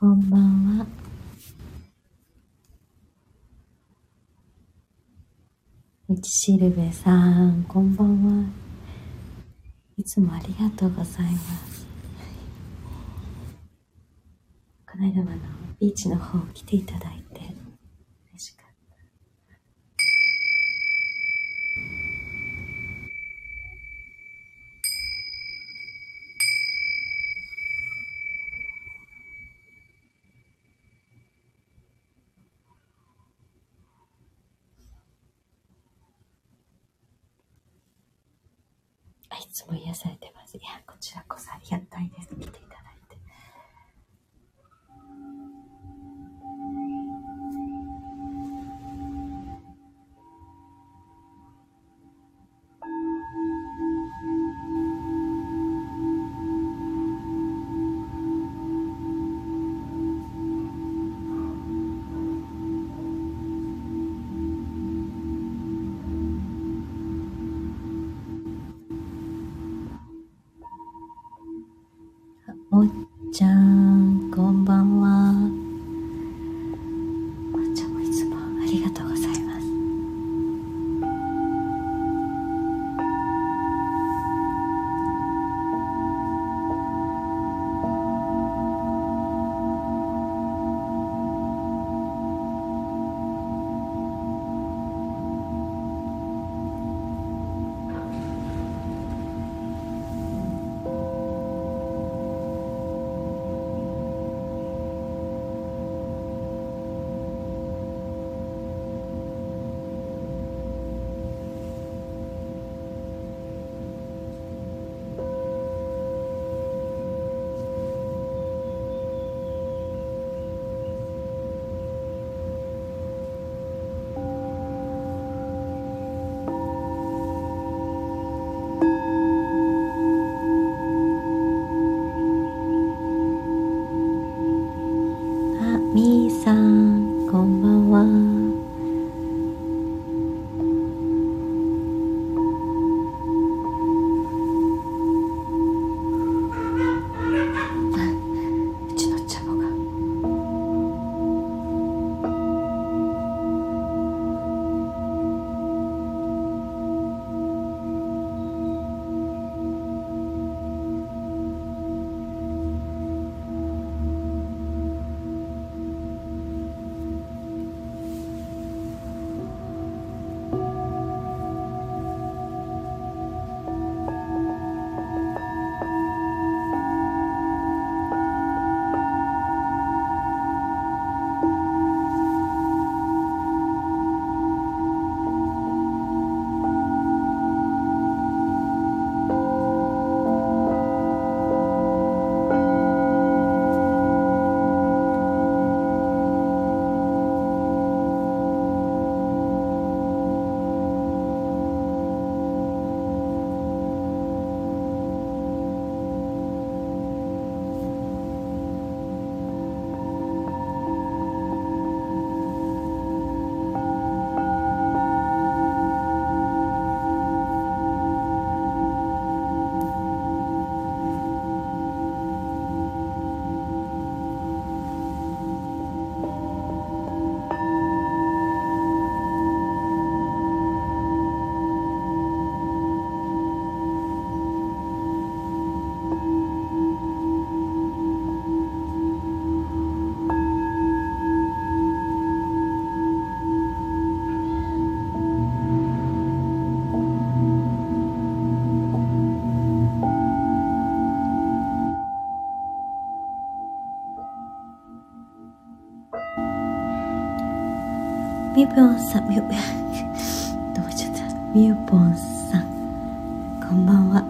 こんばんは。道しるべさん、こんばんは。いつもありがとうございます。この間もあの、ビーチの方来ていただいて、嬉しかった。いつも癒されてます。いや、こちらこそありがたいです。来ていただっちゃん。て。みぽんさん、み、どうしちゃった？みゆぽんさん、こんばんは。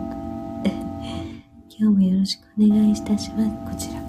今日もよろしくお願いいたします。こちら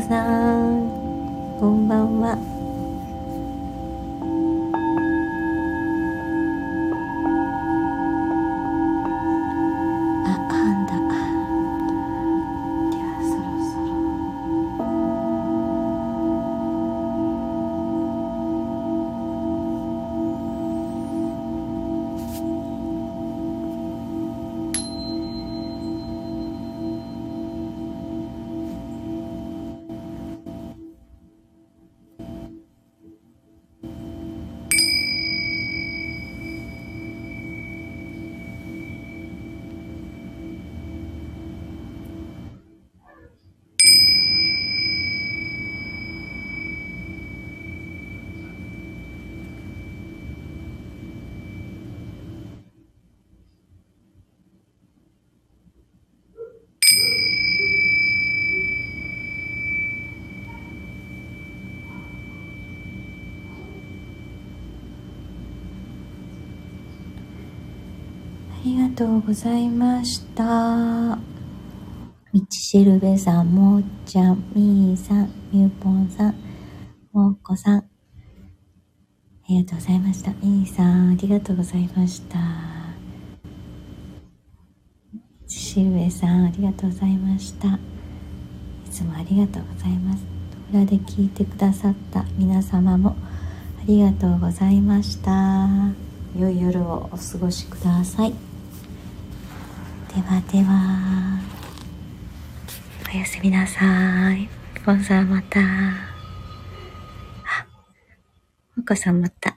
さん、こんばんは。りがとうございました。みちしるべさん、もーちゃん、みーさん、みゅぽんさん、もっこさん。ありがとうございました。みーさん、ありがとうございました。みちしるべさん、ありがとうございました。いつもありがとうございます。裏で聞いてくださった皆様もありがとうございました。良い夜をお過ごしください。ではでは、おやすみなさい。ポンさんまた。あ、お子さんまた。